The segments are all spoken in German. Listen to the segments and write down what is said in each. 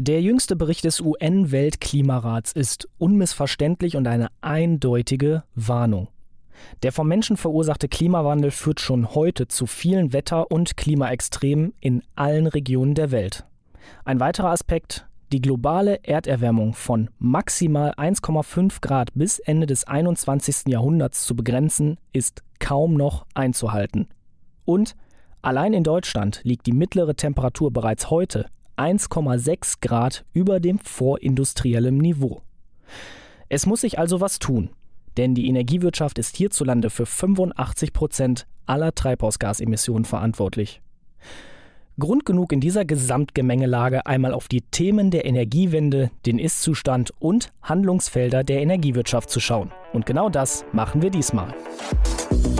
Der jüngste Bericht des UN-Weltklimarats ist unmissverständlich und eine eindeutige Warnung. Der vom Menschen verursachte Klimawandel führt schon heute zu vielen Wetter- und Klimaextremen in allen Regionen der Welt. Ein weiterer Aspekt, die globale Erderwärmung von maximal 1,5 Grad bis Ende des 21. Jahrhunderts zu begrenzen, ist kaum noch einzuhalten. Und allein in Deutschland liegt die mittlere Temperatur bereits heute 1,6 Grad über dem vorindustriellen Niveau. Es muss sich also was tun, denn die Energiewirtschaft ist hierzulande für 85 Prozent aller Treibhausgasemissionen verantwortlich. Grund genug in dieser Gesamtgemengelage einmal auf die Themen der Energiewende, den Ist-Zustand und Handlungsfelder der Energiewirtschaft zu schauen. Und genau das machen wir diesmal.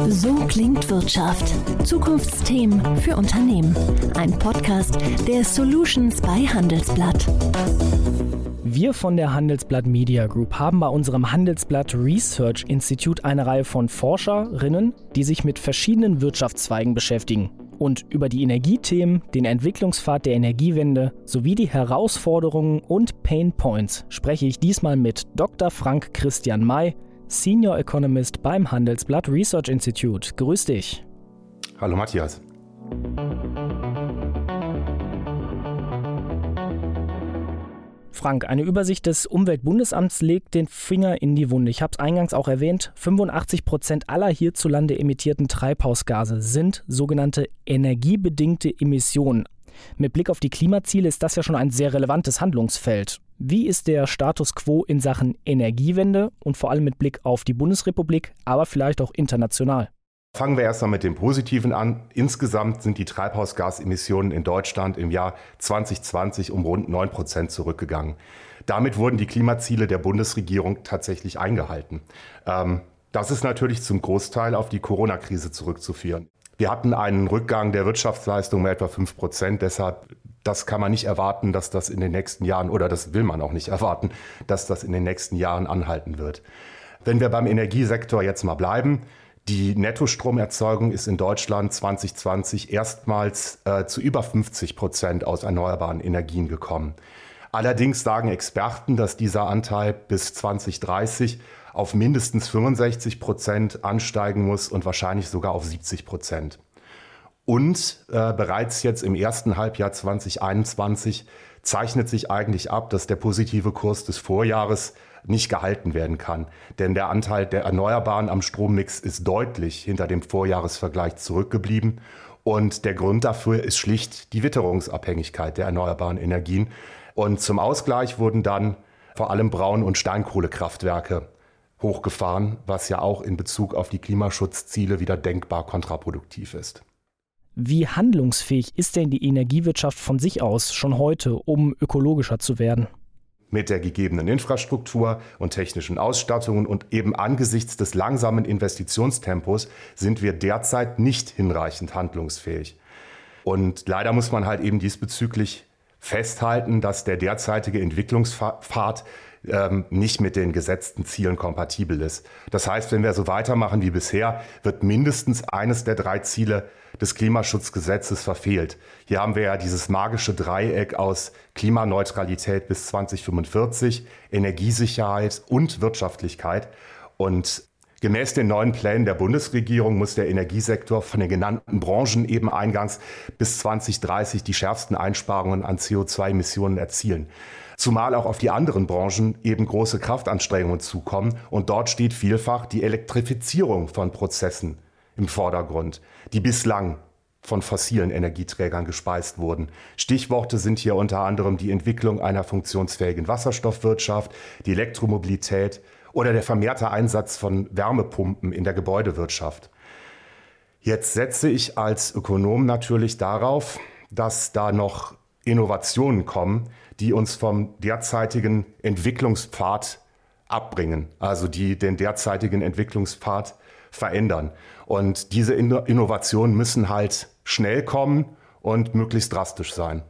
So klingt Wirtschaft. Zukunftsthemen für Unternehmen. Ein Podcast der Solutions bei Handelsblatt. Wir von der Handelsblatt Media Group haben bei unserem Handelsblatt Research Institute eine Reihe von Forscherinnen, die sich mit verschiedenen Wirtschaftszweigen beschäftigen und über die Energiethemen, den Entwicklungspfad der Energiewende sowie die Herausforderungen und Pain Points spreche ich diesmal mit Dr. Frank Christian May, Senior Economist beim Handelsblatt Research Institute. Grüß dich. Hallo Matthias. Frank, eine Übersicht des Umweltbundesamts legt den Finger in die Wunde. Ich habe es eingangs auch erwähnt, 85 Prozent aller hierzulande emittierten Treibhausgase sind sogenannte energiebedingte Emissionen. Mit Blick auf die Klimaziele ist das ja schon ein sehr relevantes Handlungsfeld. Wie ist der Status quo in Sachen Energiewende und vor allem mit Blick auf die Bundesrepublik, aber vielleicht auch international? Fangen wir erstmal mit dem Positiven an. Insgesamt sind die Treibhausgasemissionen in Deutschland im Jahr 2020 um rund 9 Prozent zurückgegangen. Damit wurden die Klimaziele der Bundesregierung tatsächlich eingehalten. Ähm, das ist natürlich zum Großteil auf die Corona-Krise zurückzuführen. Wir hatten einen Rückgang der Wirtschaftsleistung um etwa 5 Prozent. Deshalb, das kann man nicht erwarten, dass das in den nächsten Jahren, oder das will man auch nicht erwarten, dass das in den nächsten Jahren anhalten wird. Wenn wir beim Energiesektor jetzt mal bleiben, die Nettostromerzeugung ist in Deutschland 2020 erstmals äh, zu über 50 Prozent aus erneuerbaren Energien gekommen. Allerdings sagen Experten, dass dieser Anteil bis 2030 auf mindestens 65 Prozent ansteigen muss und wahrscheinlich sogar auf 70 Prozent. Und äh, bereits jetzt im ersten Halbjahr 2021 zeichnet sich eigentlich ab, dass der positive Kurs des Vorjahres nicht gehalten werden kann. Denn der Anteil der Erneuerbaren am Strommix ist deutlich hinter dem Vorjahresvergleich zurückgeblieben. Und der Grund dafür ist schlicht die Witterungsabhängigkeit der erneuerbaren Energien. Und zum Ausgleich wurden dann vor allem Braun- und Steinkohlekraftwerke hochgefahren, was ja auch in Bezug auf die Klimaschutzziele wieder denkbar kontraproduktiv ist. Wie handlungsfähig ist denn die Energiewirtschaft von sich aus schon heute, um ökologischer zu werden? Mit der gegebenen Infrastruktur und technischen Ausstattungen und eben angesichts des langsamen Investitionstempos sind wir derzeit nicht hinreichend handlungsfähig. Und leider muss man halt eben diesbezüglich festhalten, dass der derzeitige Entwicklungspfad ähm, nicht mit den gesetzten Zielen kompatibel ist. Das heißt, wenn wir so weitermachen wie bisher, wird mindestens eines der drei Ziele des Klimaschutzgesetzes verfehlt. Hier haben wir ja dieses magische Dreieck aus Klimaneutralität bis 2045, Energiesicherheit und Wirtschaftlichkeit. Und Gemäß den neuen Plänen der Bundesregierung muss der Energiesektor von den genannten Branchen eben eingangs bis 2030 die schärfsten Einsparungen an CO2-Emissionen erzielen. Zumal auch auf die anderen Branchen eben große Kraftanstrengungen zukommen und dort steht vielfach die Elektrifizierung von Prozessen im Vordergrund, die bislang von fossilen Energieträgern gespeist wurden. Stichworte sind hier unter anderem die Entwicklung einer funktionsfähigen Wasserstoffwirtschaft, die Elektromobilität, oder der vermehrte Einsatz von Wärmepumpen in der Gebäudewirtschaft. Jetzt setze ich als Ökonom natürlich darauf, dass da noch Innovationen kommen, die uns vom derzeitigen Entwicklungspfad abbringen, also die den derzeitigen Entwicklungspfad verändern. Und diese Innovationen müssen halt schnell kommen und möglichst drastisch sein.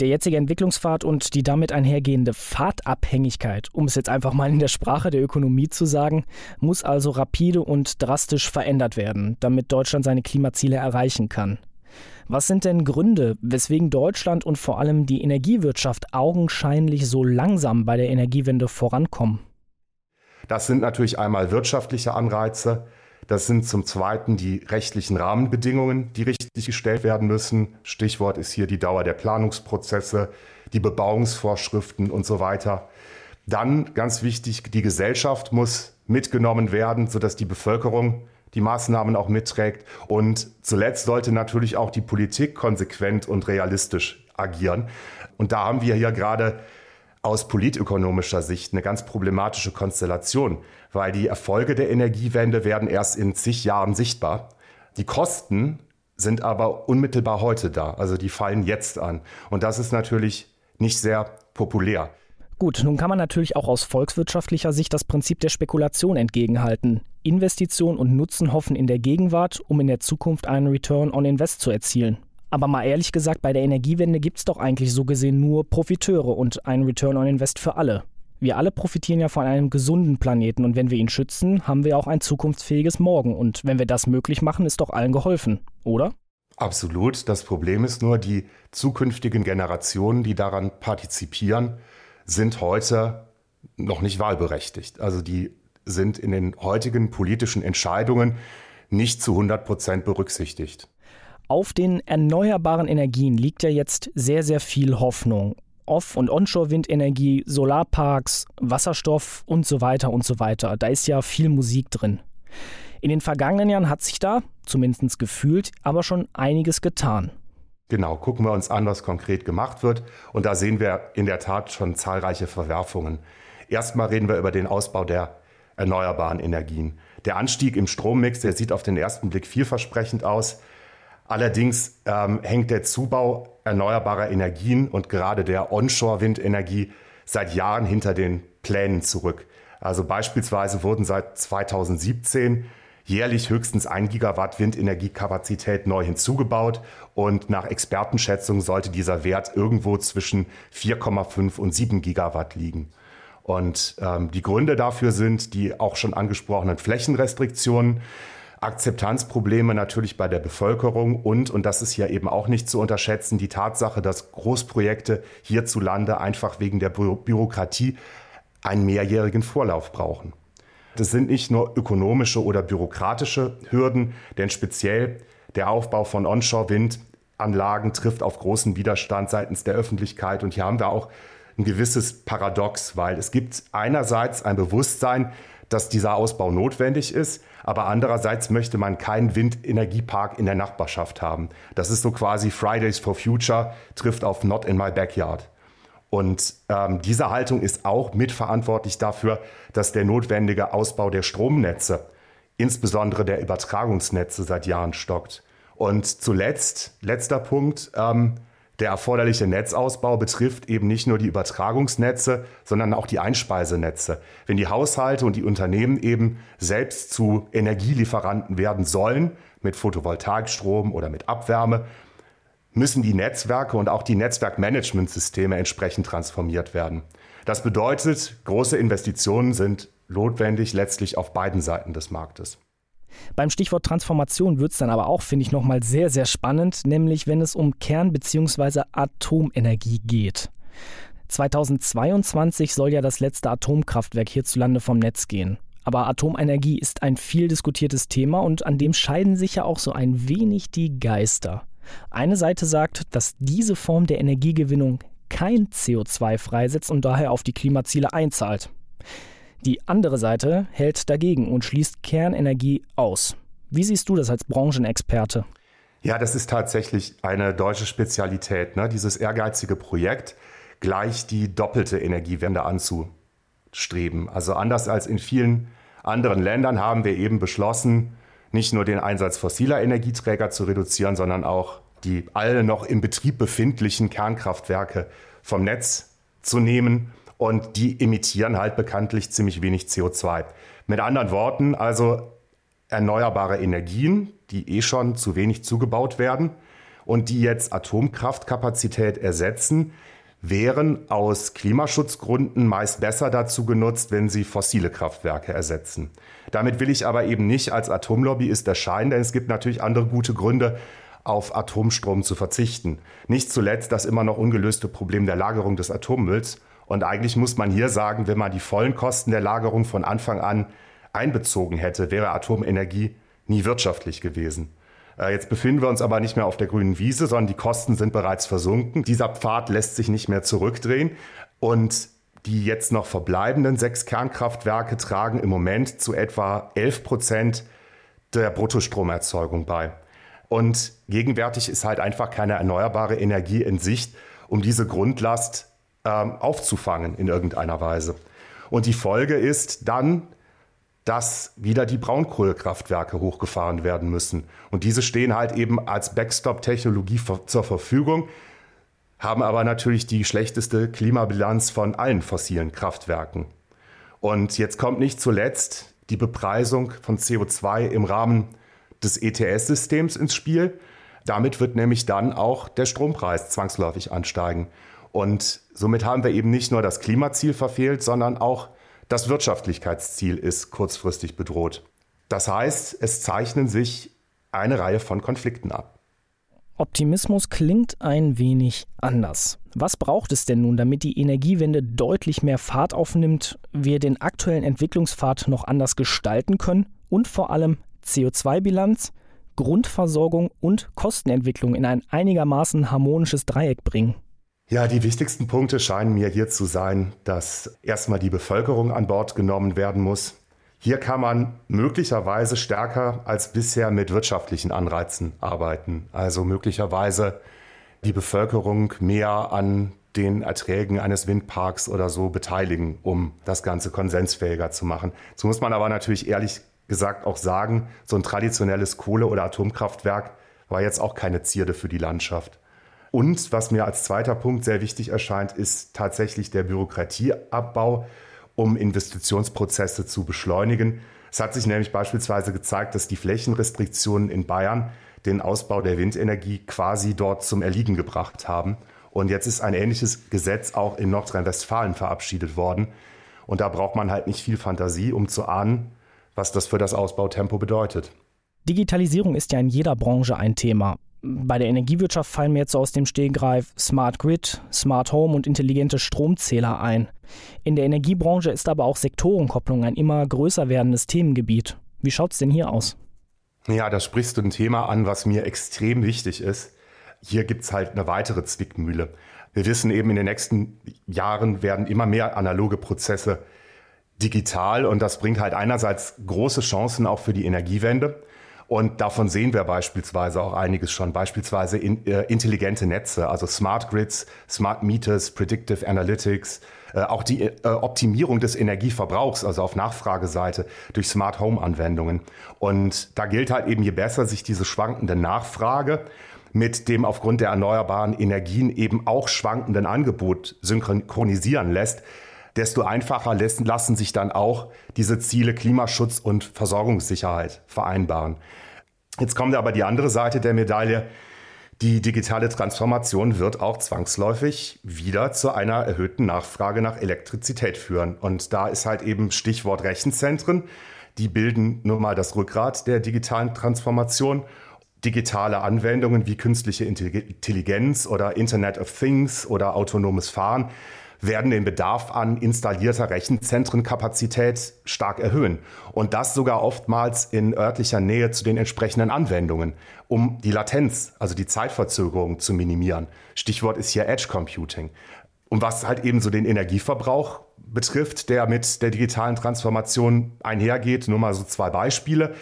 Der jetzige Entwicklungspfad und die damit einhergehende Pfadabhängigkeit, um es jetzt einfach mal in der Sprache der Ökonomie zu sagen, muss also rapide und drastisch verändert werden, damit Deutschland seine Klimaziele erreichen kann. Was sind denn Gründe, weswegen Deutschland und vor allem die Energiewirtschaft augenscheinlich so langsam bei der Energiewende vorankommen? Das sind natürlich einmal wirtschaftliche Anreize. Das sind zum Zweiten die rechtlichen Rahmenbedingungen, die richtig gestellt werden müssen. Stichwort ist hier die Dauer der Planungsprozesse, die Bebauungsvorschriften und so weiter. Dann ganz wichtig, die Gesellschaft muss mitgenommen werden, sodass die Bevölkerung die Maßnahmen auch mitträgt. Und zuletzt sollte natürlich auch die Politik konsequent und realistisch agieren. Und da haben wir hier gerade aus politökonomischer Sicht eine ganz problematische Konstellation, weil die Erfolge der Energiewende werden erst in zig Jahren sichtbar. Die Kosten sind aber unmittelbar heute da, also die fallen jetzt an. Und das ist natürlich nicht sehr populär. Gut, nun kann man natürlich auch aus volkswirtschaftlicher Sicht das Prinzip der Spekulation entgegenhalten. Investition und Nutzen hoffen in der Gegenwart, um in der Zukunft einen Return on Invest zu erzielen. Aber mal ehrlich gesagt, bei der Energiewende gibt es doch eigentlich so gesehen nur Profiteure und einen Return on Invest für alle. Wir alle profitieren ja von einem gesunden Planeten und wenn wir ihn schützen, haben wir auch ein zukunftsfähiges Morgen. Und wenn wir das möglich machen, ist doch allen geholfen, oder? Absolut. Das Problem ist nur, die zukünftigen Generationen, die daran partizipieren, sind heute noch nicht wahlberechtigt. Also die sind in den heutigen politischen Entscheidungen nicht zu 100 Prozent berücksichtigt. Auf den erneuerbaren Energien liegt ja jetzt sehr, sehr viel Hoffnung. Off- und Onshore-Windenergie, Solarparks, Wasserstoff und so weiter und so weiter. Da ist ja viel Musik drin. In den vergangenen Jahren hat sich da, zumindest gefühlt, aber schon einiges getan. Genau, gucken wir uns an, was konkret gemacht wird. Und da sehen wir in der Tat schon zahlreiche Verwerfungen. Erstmal reden wir über den Ausbau der erneuerbaren Energien. Der Anstieg im Strommix, der sieht auf den ersten Blick vielversprechend aus. Allerdings ähm, hängt der Zubau erneuerbarer Energien und gerade der Onshore-Windenergie seit Jahren hinter den Plänen zurück. Also beispielsweise wurden seit 2017 jährlich höchstens ein Gigawatt Windenergiekapazität neu hinzugebaut und nach Expertenschätzung sollte dieser Wert irgendwo zwischen 4,5 und 7 Gigawatt liegen. Und ähm, die Gründe dafür sind die auch schon angesprochenen Flächenrestriktionen, Akzeptanzprobleme natürlich bei der Bevölkerung und, und das ist ja eben auch nicht zu unterschätzen, die Tatsache, dass Großprojekte hierzulande einfach wegen der Bü Bürokratie einen mehrjährigen Vorlauf brauchen. Das sind nicht nur ökonomische oder bürokratische Hürden, denn speziell der Aufbau von Onshore-Windanlagen trifft auf großen Widerstand seitens der Öffentlichkeit. Und hier haben wir auch ein gewisses Paradox, weil es gibt einerseits ein Bewusstsein, dass dieser Ausbau notwendig ist, aber andererseits möchte man keinen Windenergiepark in der Nachbarschaft haben. Das ist so quasi Fridays for Future trifft auf Not in my backyard. Und ähm, diese Haltung ist auch mitverantwortlich dafür, dass der notwendige Ausbau der Stromnetze, insbesondere der Übertragungsnetze, seit Jahren stockt. Und zuletzt, letzter Punkt, ähm, der erforderliche Netzausbau betrifft eben nicht nur die Übertragungsnetze, sondern auch die Einspeisenetze. Wenn die Haushalte und die Unternehmen eben selbst zu Energielieferanten werden sollen, mit Photovoltaikstrom oder mit Abwärme, müssen die Netzwerke und auch die Netzwerkmanagementsysteme entsprechend transformiert werden. Das bedeutet, große Investitionen sind notwendig letztlich auf beiden Seiten des Marktes. Beim Stichwort Transformation wird es dann aber auch, finde ich, nochmal sehr, sehr spannend, nämlich wenn es um Kern- bzw. Atomenergie geht. 2022 soll ja das letzte Atomkraftwerk hierzulande vom Netz gehen. Aber Atomenergie ist ein viel diskutiertes Thema und an dem scheiden sich ja auch so ein wenig die Geister. Eine Seite sagt, dass diese Form der Energiegewinnung kein CO2 freisetzt und daher auf die Klimaziele einzahlt. Die andere Seite hält dagegen und schließt Kernenergie aus. Wie siehst du das als Branchenexperte? Ja, das ist tatsächlich eine deutsche Spezialität, ne? dieses ehrgeizige Projekt, gleich die doppelte Energiewende anzustreben. Also anders als in vielen anderen Ländern haben wir eben beschlossen, nicht nur den Einsatz fossiler Energieträger zu reduzieren, sondern auch die alle noch im Betrieb befindlichen Kernkraftwerke vom Netz zu nehmen. Und die emittieren halt bekanntlich ziemlich wenig CO2. Mit anderen Worten, also erneuerbare Energien, die eh schon zu wenig zugebaut werden und die jetzt Atomkraftkapazität ersetzen, wären aus Klimaschutzgründen meist besser dazu genutzt, wenn sie fossile Kraftwerke ersetzen. Damit will ich aber eben nicht als Atomlobbyist erscheinen, denn es gibt natürlich andere gute Gründe, auf Atomstrom zu verzichten. Nicht zuletzt das immer noch ungelöste Problem der Lagerung des Atommülls. Und eigentlich muss man hier sagen, wenn man die vollen Kosten der Lagerung von Anfang an einbezogen hätte, wäre Atomenergie nie wirtschaftlich gewesen. Äh, jetzt befinden wir uns aber nicht mehr auf der grünen Wiese, sondern die Kosten sind bereits versunken. Dieser Pfad lässt sich nicht mehr zurückdrehen. Und die jetzt noch verbleibenden sechs Kernkraftwerke tragen im Moment zu etwa 11 Prozent der Bruttostromerzeugung bei. Und gegenwärtig ist halt einfach keine erneuerbare Energie in Sicht, um diese Grundlast ähm, aufzufangen in irgendeiner Weise. Und die Folge ist dann, dass wieder die Braunkohlekraftwerke hochgefahren werden müssen. Und diese stehen halt eben als Backstop-Technologie zur Verfügung, haben aber natürlich die schlechteste Klimabilanz von allen fossilen Kraftwerken. Und jetzt kommt nicht zuletzt die Bepreisung von CO2 im Rahmen des ETS-Systems ins Spiel. Damit wird nämlich dann auch der Strompreis zwangsläufig ansteigen. Und somit haben wir eben nicht nur das Klimaziel verfehlt, sondern auch das Wirtschaftlichkeitsziel ist kurzfristig bedroht. Das heißt, es zeichnen sich eine Reihe von Konflikten ab. Optimismus klingt ein wenig anders. Was braucht es denn nun, damit die Energiewende deutlich mehr Fahrt aufnimmt, wir den aktuellen Entwicklungspfad noch anders gestalten können und vor allem CO2-Bilanz, Grundversorgung und Kostenentwicklung in ein einigermaßen harmonisches Dreieck bringen? Ja, die wichtigsten Punkte scheinen mir hier zu sein, dass erstmal die Bevölkerung an Bord genommen werden muss, hier kann man möglicherweise stärker als bisher mit wirtschaftlichen Anreizen arbeiten. Also möglicherweise die Bevölkerung mehr an den Erträgen eines Windparks oder so beteiligen, um das Ganze konsensfähiger zu machen. Jetzt muss man aber natürlich ehrlich gesagt auch sagen, so ein traditionelles Kohle- oder Atomkraftwerk war jetzt auch keine Zierde für die Landschaft. Und was mir als zweiter Punkt sehr wichtig erscheint, ist tatsächlich der Bürokratieabbau um Investitionsprozesse zu beschleunigen. Es hat sich nämlich beispielsweise gezeigt, dass die Flächenrestriktionen in Bayern den Ausbau der Windenergie quasi dort zum Erliegen gebracht haben. Und jetzt ist ein ähnliches Gesetz auch in Nordrhein-Westfalen verabschiedet worden. Und da braucht man halt nicht viel Fantasie, um zu ahnen, was das für das Ausbautempo bedeutet. Digitalisierung ist ja in jeder Branche ein Thema. Bei der Energiewirtschaft fallen mir jetzt aus dem Stehgreif Smart Grid, Smart Home und intelligente Stromzähler ein. In der Energiebranche ist aber auch Sektorenkopplung ein immer größer werdendes Themengebiet. Wie schaut es denn hier aus? Ja, da sprichst du ein Thema an, was mir extrem wichtig ist. Hier gibt es halt eine weitere Zwickmühle. Wir wissen eben, in den nächsten Jahren werden immer mehr analoge Prozesse digital und das bringt halt einerseits große Chancen auch für die Energiewende. Und davon sehen wir beispielsweise auch einiges schon, beispielsweise in, äh, intelligente Netze, also Smart Grids, Smart Meters, Predictive Analytics, äh, auch die äh, Optimierung des Energieverbrauchs, also auf Nachfrageseite durch Smart Home Anwendungen. Und da gilt halt eben, je besser sich diese schwankende Nachfrage mit dem aufgrund der erneuerbaren Energien eben auch schwankenden Angebot synchronisieren lässt, desto einfacher lassen sich dann auch diese Ziele Klimaschutz und Versorgungssicherheit vereinbaren. Jetzt kommt aber die andere Seite der Medaille. Die digitale Transformation wird auch zwangsläufig wieder zu einer erhöhten Nachfrage nach Elektrizität führen. Und da ist halt eben Stichwort Rechenzentren. Die bilden nun mal das Rückgrat der digitalen Transformation. Digitale Anwendungen wie künstliche Intelligenz oder Internet of Things oder autonomes Fahren werden den Bedarf an installierter Rechenzentrenkapazität stark erhöhen. Und das sogar oftmals in örtlicher Nähe zu den entsprechenden Anwendungen, um die Latenz, also die Zeitverzögerung zu minimieren. Stichwort ist hier Edge Computing. Und was halt eben so den Energieverbrauch betrifft, der mit der digitalen Transformation einhergeht, nur mal so zwei Beispiele.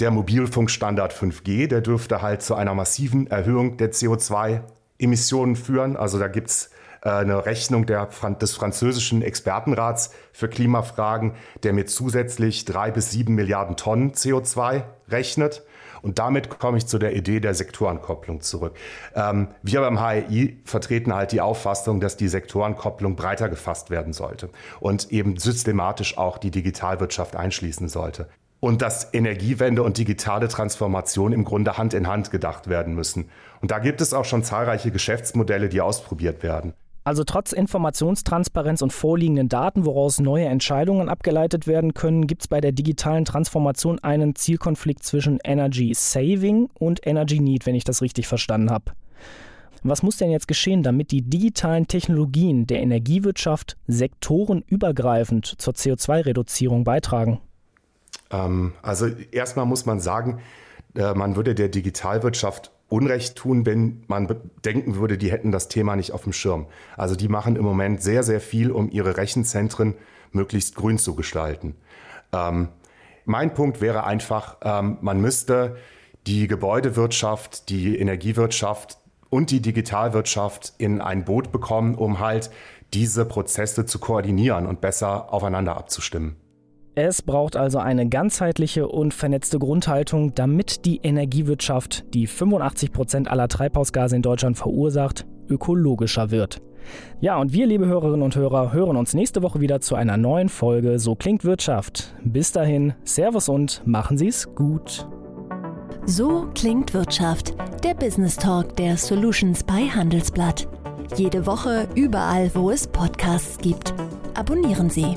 Der Mobilfunkstandard 5G, der dürfte halt zu einer massiven Erhöhung der CO2-Emissionen führen. Also da gibt's eine Rechnung der, des französischen Expertenrats für Klimafragen, der mit zusätzlich drei bis sieben Milliarden Tonnen CO2 rechnet. Und damit komme ich zu der Idee der Sektorenkopplung zurück. Ähm, wir beim HRI vertreten halt die Auffassung, dass die Sektorenkopplung breiter gefasst werden sollte und eben systematisch auch die Digitalwirtschaft einschließen sollte. Und dass Energiewende und digitale Transformation im Grunde Hand in Hand gedacht werden müssen. Und da gibt es auch schon zahlreiche Geschäftsmodelle, die ausprobiert werden. Also trotz Informationstransparenz und vorliegenden Daten, woraus neue Entscheidungen abgeleitet werden können, gibt es bei der digitalen Transformation einen Zielkonflikt zwischen Energy Saving und Energy Need, wenn ich das richtig verstanden habe. Was muss denn jetzt geschehen, damit die digitalen Technologien der Energiewirtschaft sektorenübergreifend zur CO2-Reduzierung beitragen? Ähm, also erstmal muss man sagen, äh, man würde der Digitalwirtschaft Unrecht tun, wenn man denken würde, die hätten das Thema nicht auf dem Schirm. Also die machen im Moment sehr, sehr viel, um ihre Rechenzentren möglichst grün zu gestalten. Ähm, mein Punkt wäre einfach, ähm, man müsste die Gebäudewirtschaft, die Energiewirtschaft und die Digitalwirtschaft in ein Boot bekommen, um halt diese Prozesse zu koordinieren und besser aufeinander abzustimmen. Es braucht also eine ganzheitliche und vernetzte Grundhaltung, damit die Energiewirtschaft, die 85 Prozent aller Treibhausgase in Deutschland verursacht, ökologischer wird. Ja, und wir, liebe Hörerinnen und Hörer, hören uns nächste Woche wieder zu einer neuen Folge So klingt Wirtschaft. Bis dahin, Servus und machen Sie es gut. So klingt Wirtschaft, der Business Talk der Solutions bei Handelsblatt. Jede Woche überall, wo es Podcasts gibt. Abonnieren Sie.